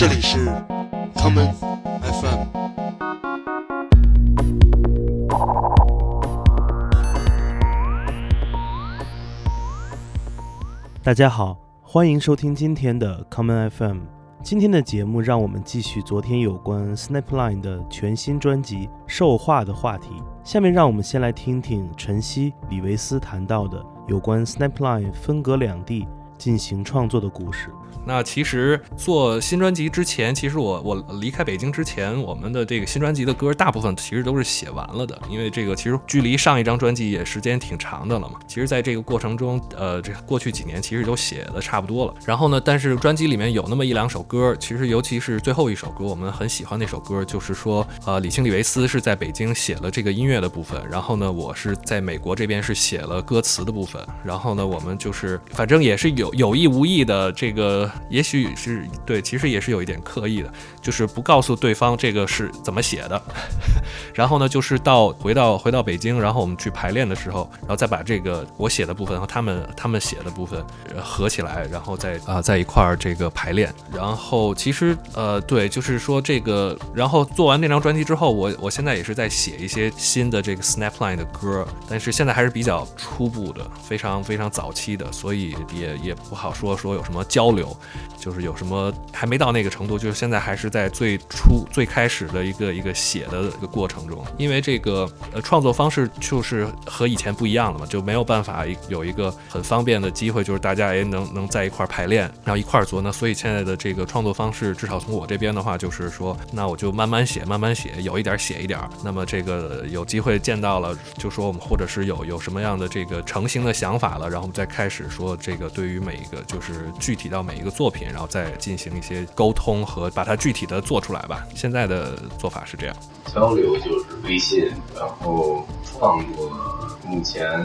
这里是 common FM。大家好，欢迎收听今天的 common FM。今天的节目让我们继续昨天有关 Snapline 的全新专辑《兽化》的话题。下面让我们先来听听晨曦、李维斯谈到的有关 Snapline 分隔两地进行创作的故事。那其实做新专辑之前，其实我我离开北京之前，我们的这个新专辑的歌大部分其实都是写完了的，因为这个其实距离上一张专辑也时间挺长的了嘛。其实在这个过程中，呃，这过去几年其实都写的差不多了。然后呢，但是专辑里面有那么一两首歌，其实尤其是最后一首歌，我们很喜欢那首歌，就是说，呃，李清李维斯是在北京写了这个音乐的部分，然后呢，我是在美国这边是写了歌词的部分，然后呢，我们就是反正也是有有意无意的这个。也许是对，其实也是有一点刻意的，就是不告诉对方这个是怎么写的。然后呢，就是到回到回到北京，然后我们去排练的时候，然后再把这个我写的部分和他们他们写的部分合起来，然后再啊在一块儿这个排练。然后其实呃对，就是说这个，然后做完那张专辑之后，我我现在也是在写一些新的这个 Snapline 的歌，但是现在还是比较初步的，非常非常早期的，所以也也不好说说有什么交流。就是有什么还没到那个程度，就是现在还是在最初最开始的一个一个写的一个过程中，因为这个呃创作方式就是和以前不一样了嘛，就没有办法有一个很方便的机会，就是大家也能能在一块排练，然后一块做。那所以现在的这个创作方式，至少从我这边的话，就是说，那我就慢慢写，慢慢写，有一点写一点。那么这个有机会见到了，就说我们或者是有有什么样的这个成型的想法了，然后我们再开始说这个对于每一个就是具体到每一个作品。然后再进行一些沟通和把它具体的做出来吧。现在的做法是这样，交流就是微信，然后创作目前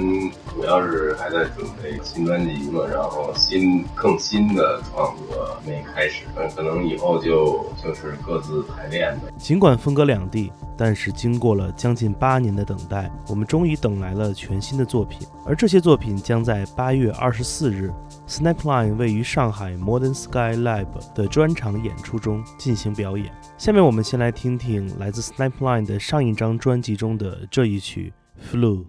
主要是还在准备新专辑嘛，然后新更新的创作没开始，可能以后就就是各自排练呗。尽管分隔两地。但是经过了将近八年的等待，我们终于等来了全新的作品。而这些作品将在八月二十四日，Snapline 位于上海 Modern Sky Lab 的专场演出中进行表演。下面我们先来听听来自 Snapline 的上一张专辑中的这一曲《Flu》。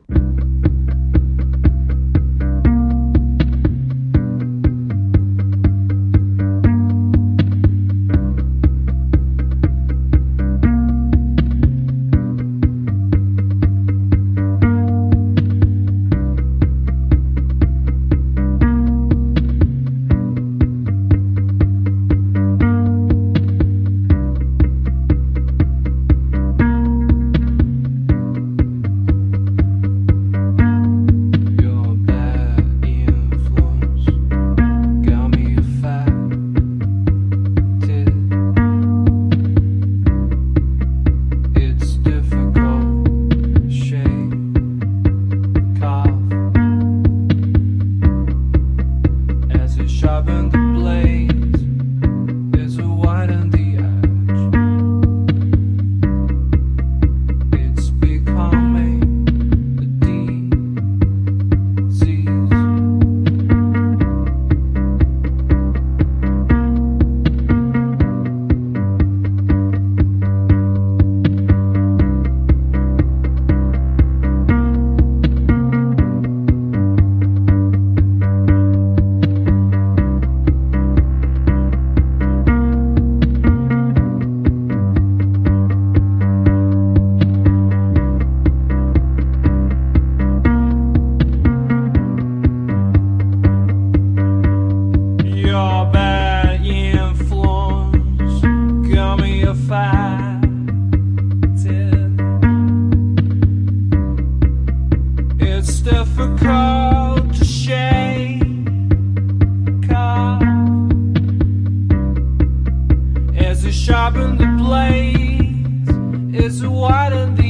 to sharpen the blade, is to widen the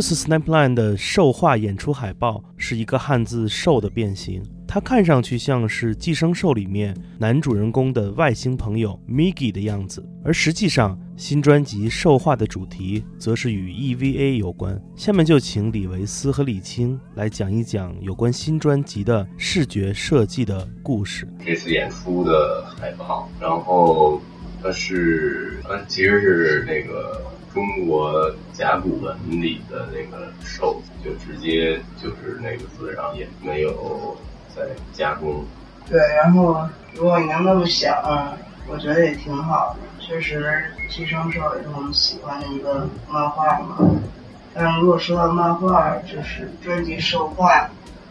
这次 Snapline 的兽化演出海报是一个汉字“兽”的变形，它看上去像是《寄生兽》里面男主人公的外星朋友 Miggy 的样子，而实际上新专辑《兽化》的主题则是与 EVA 有关。下面就请李维斯和李青来讲一讲有关新专辑的视觉设计的故事。这次演出的海报，然后它是它其实是那个中国甲骨文里的那个“兽”，就直接就是那个字，然后也没有再加工。对，然后如果你能那么想，我觉得也挺好的。确实，《寄生兽》也是我们喜欢的一个漫画嘛。但如果说到漫画，就是专辑《兽画》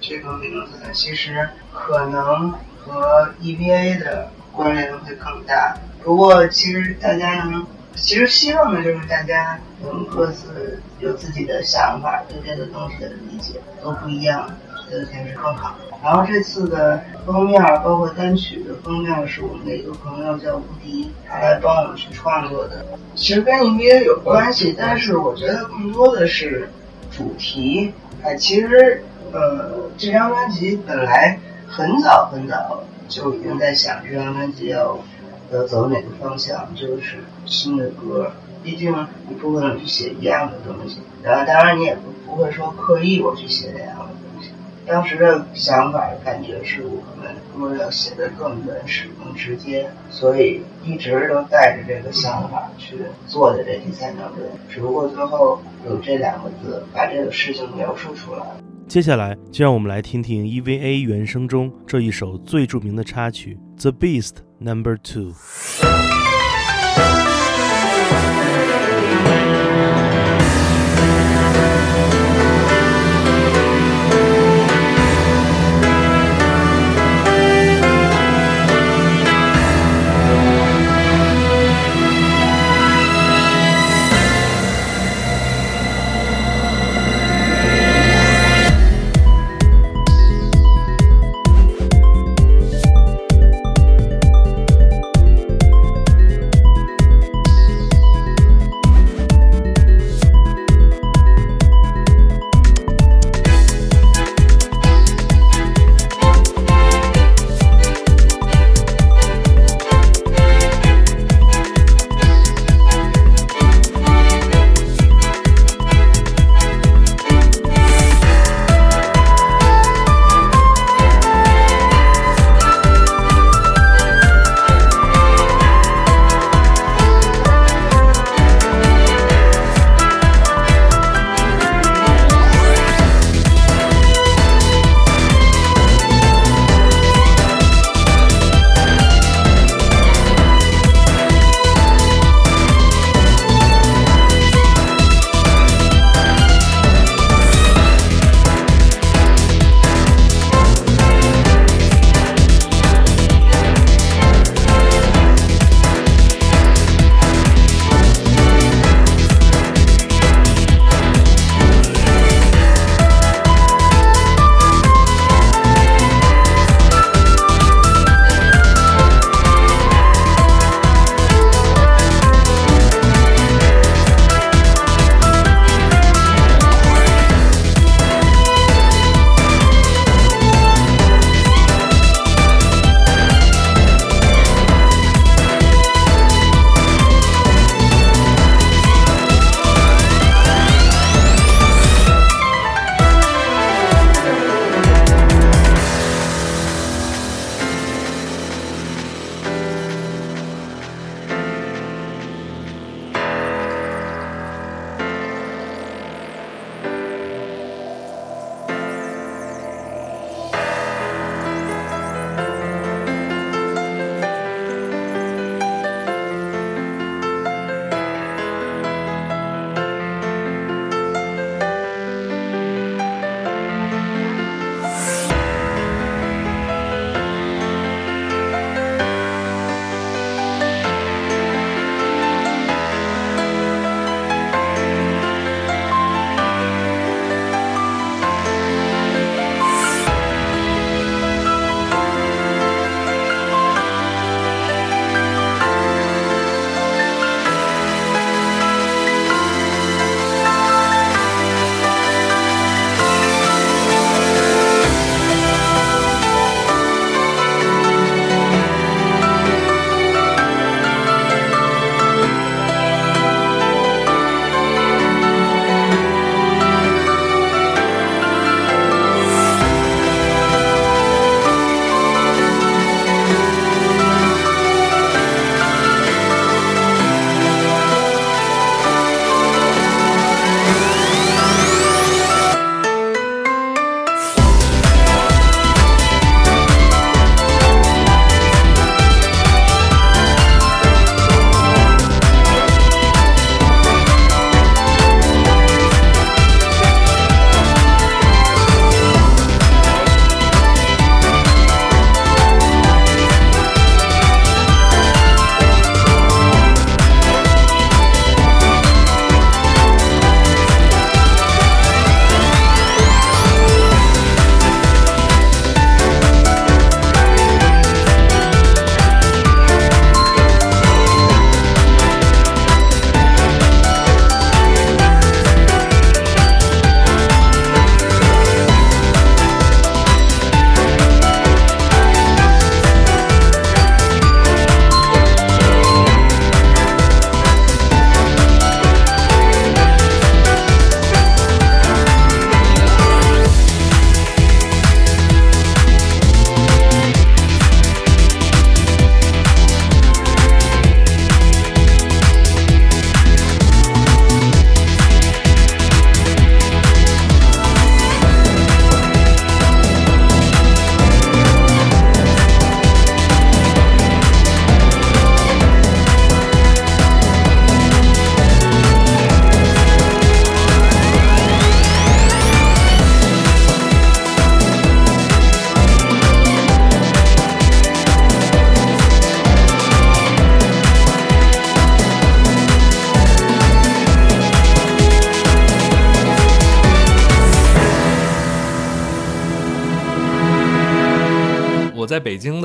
这个名字，其实可能和 EVA 的关联会更大。不过，其实大家能，其实希望的就是大家能各自有自己的想法，对这个东西的理解都不一样，觉得才是更好。然后这次的封面，包括单曲的封面，是我们的一个朋友叫吴迪，他来帮我们去创作的。其实跟音乐有关系，但是我觉得更多的是主题。哎，其实呃，这张专辑本来很早很早就已经在想这张专辑要要走哪个方向，就是新的歌。毕竟你不可能去写一样的东西，然后当然你也不不会说刻意我去写那样的东西。当时的想法感觉是我们歌要写的更原始、更直接，所以一直都带着这个想法去做的这第三张专辑。只不过最后有这两个字把这个事情描述出来。接下来，就让我们来听听 EVA 原声中这一首最著名的插曲《The Beast Number Two》。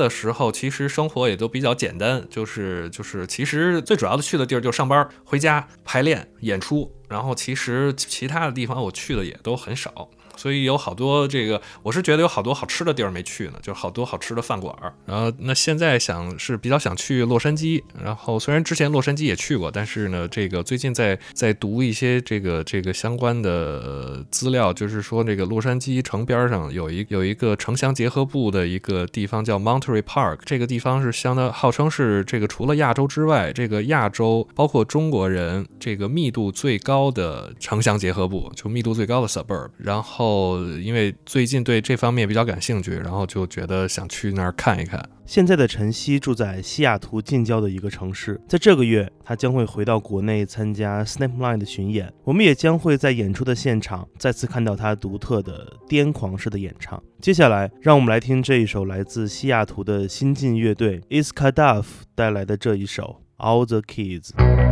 的时候，其实生活也都比较简单，就是就是，其实最主要的去的地儿就上班、回家、排练、演出，然后其实其他的地方我去的也都很少。所以有好多这个，我是觉得有好多好吃的地儿没去呢，就是好多好吃的饭馆儿。然后那现在想是比较想去洛杉矶，然后虽然之前洛杉矶也去过，但是呢，这个最近在在读一些这个这个相关的资料，就是说这个洛杉矶城边上有一有一个城乡结合部的一个地方叫 Monterey Park，这个地方是相当号称是这个除了亚洲之外，这个亚洲包括中国人这个密度最高的城乡结合部，就密度最高的 suburb。然后后因为最近对这方面比较感兴趣，然后就觉得想去那儿看一看。现在的晨曦住在西雅图近郊的一个城市，在这个月，他将会回到国内参加 Snapline 的巡演。我们也将会在演出的现场再次看到他独特的癫狂式的演唱。接下来，让我们来听这一首来自西雅图的新晋乐队 Iskadaf 带来的这一首 All the Kids。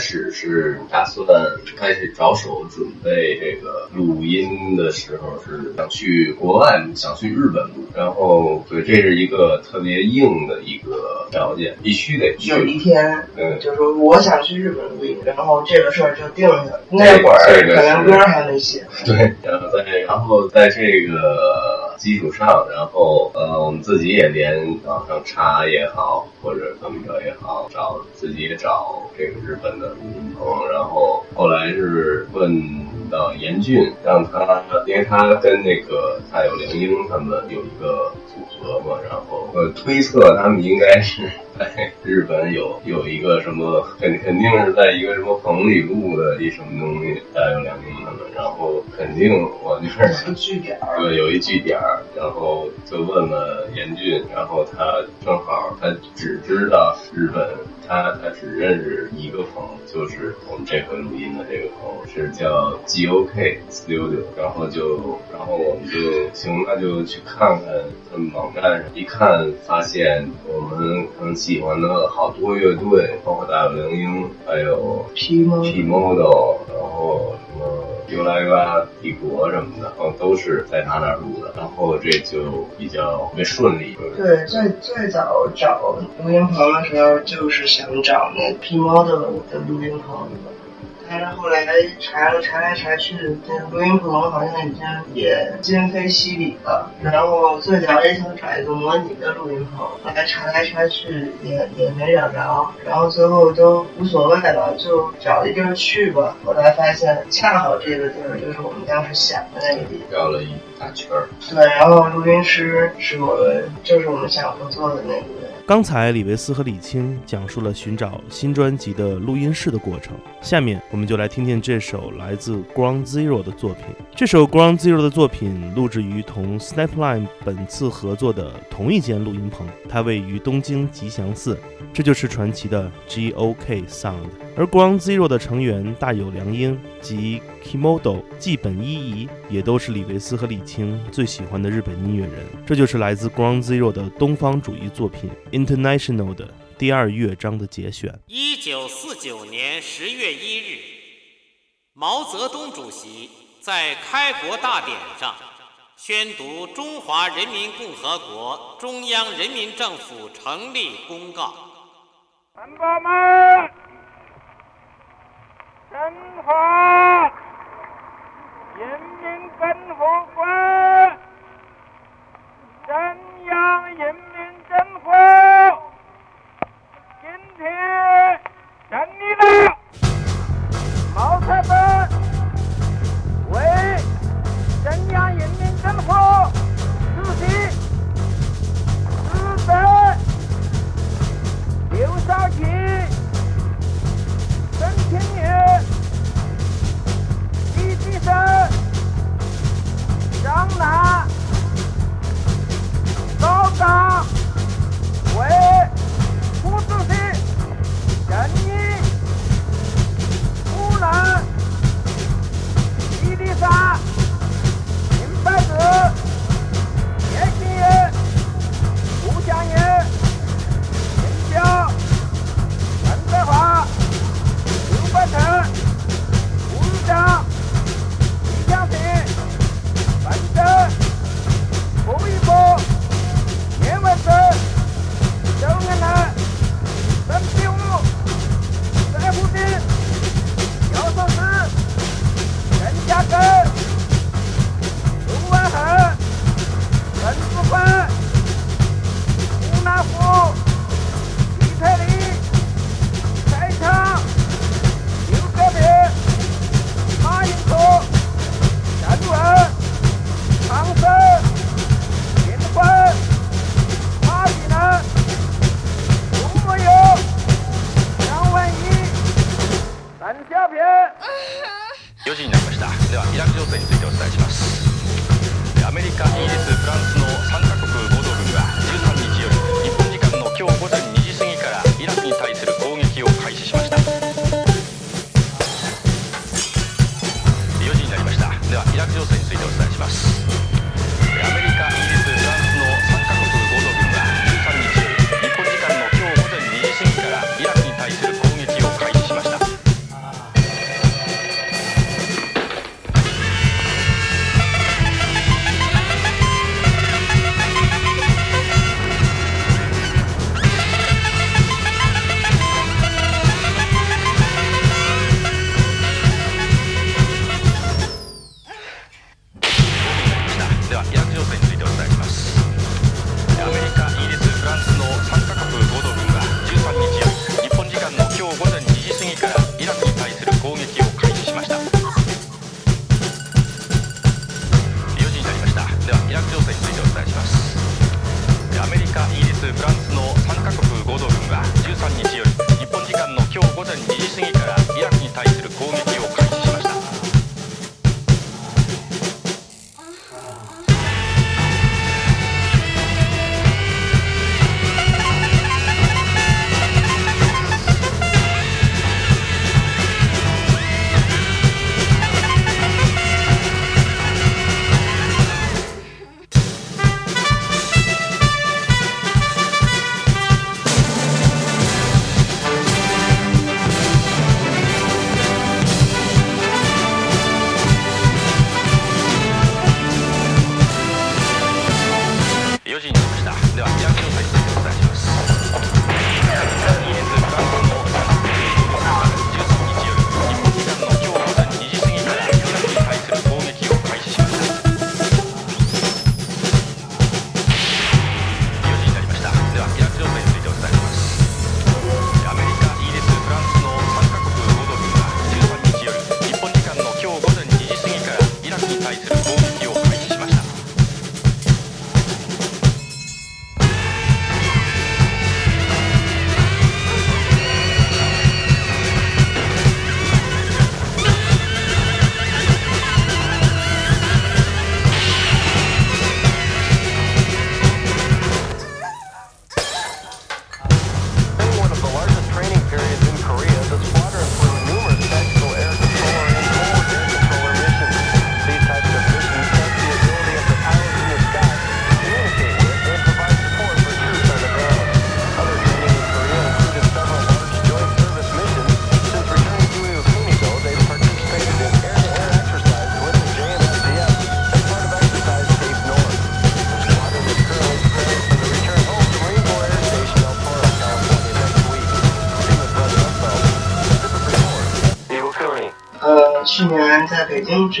始是打算开始着手准备这个录音的时候，是想去国外录，想去日本录。然后，对，这是一个特别硬的一个条件，必须得去。有一天，嗯，就是我想去日本录音，然后这个事儿就定下了。那会儿这个可能歌还没写，对，然后在然后在这个基础上，然后呃，我们自己也连网上查也好，或者怎么着也好，找自己也找这个日本的录音棚，然后后来是问到严俊，让他，因为他跟那个他有梁英他们有一个组合嘛，然后呃推测他们应该是在日本有有一个什么，肯肯定是在一个什么棚里录的一什么东西，大有梁英他们，然后肯定我就是有据点儿。对，有一据点儿，然后就问了严俊，然后他正好他只知道日本，他他只认识一个棚，就是我们这回录音的这个棚是叫 GOK Studio，然后就然后我们就行，那就去看看他们网站上，一看发现我们很喜欢的好多乐队，包括大有良英，还有 P Model，然后什么尤莱拉帝国什么的，然后都是在他那儿录的，然后这就比较特别顺利。对，最最早找录音棚的时候，就是想找那 P Model 的录音棚。但是后来查了查来查去，这个录音棚好像已经也今非昔比了。然后最早也想找一个模拟的录音棚，后来查来查去也也没找着，然后最后都无所谓了，就找一地儿去吧。后来发现恰好这个地儿就是我们当时想的那个地方。绕了一大圈儿，对，然后录音师是我们，就是我们想合作的那个。刚才李维斯和李青讲述了寻找新专辑的录音室的过程，下面我们就来听听这首来自 Ground Zero 的作品。这首 Ground Zero 的作品录制于同 Snapline 本次合作的同一间录音棚，它位于东京吉祥寺，这就是传奇的 GOK Sound。而 Ground Zero 的成员大有良英及 Kimodo 纪本一仪，也都是李维斯和李青最喜欢的日本音乐人。这就是来自 Ground Zero 的东方主义作品 International 的第二乐章的节选。一九四九年十月一日，毛泽东主席在开国大典上宣读《中华人民共和国中央人民政府成立公告》。同胞们，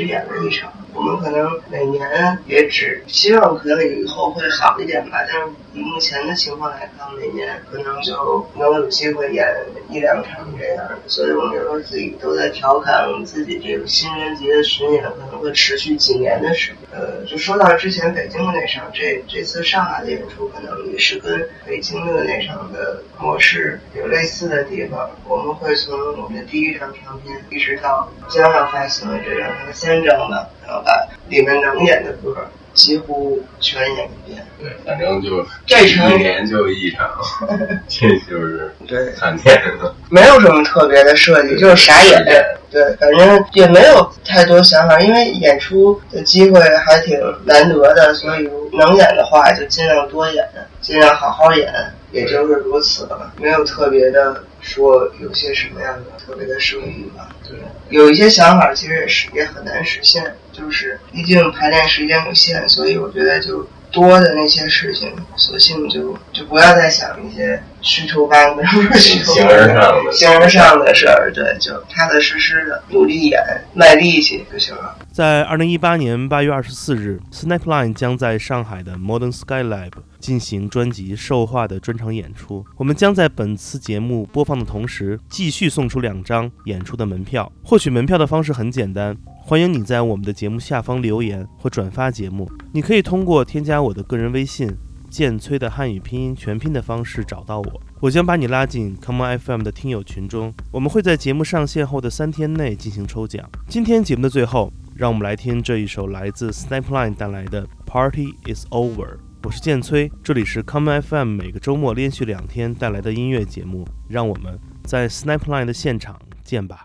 只演了一场，我们可能每年也只希望可能以后会好一点吧，但是以目前的情况来看，每年可能就能有机会演一两场这样的，所以我们有时候自己都在调侃我们自己这个新专辑的巡演可能会持续几年的时间。呃，就说到之前北京的那场，这这次上海的演出可能也是跟北京的那场的模式有类似的地方。我们会从我们的第一张唱片一直到将要发行的这张三张吧，然后把里面能演的歌几乎全演一遍。对，反正就这场一年就一场，这就是对，看见了。没有什么特别的设计，就是傻演。对，反正也没有太多想法，因为演出的机会还挺难得的，所以能演的话就尽量多演，尽量好好演，也就是如此了，没有特别的说有些什么样的特别的收益吧。对，有一些想法其实也是也很难实现，就是毕竟排练时间有限，所以我觉得就。多的那些事情，索性就就不要再想一些虚头巴脑、虚 头形而上的形而上的事儿，对，就踏踏实实的努力演，卖力气就行了。在二零一八年八月二十四日，Snapline 将在上海的 Modern Sky Lab 进行专辑《兽化》的专场演出。我们将在本次节目播放的同时，继续送出两张演出的门票。获取门票的方式很简单。欢迎你在我们的节目下方留言或转发节目。你可以通过添加我的个人微信“剑崔”的汉语拼音全拼的方式找到我，我将把你拉进 Come On FM 的听友群中。我们会在节目上线后的三天内进行抽奖。今天节目的最后，让我们来听这一首来自 Snapline 带来的《Party Is Over》。我是剑崔，这里是 Come On FM 每个周末连续两天带来的音乐节目。让我们在 Snapline 的现场见吧。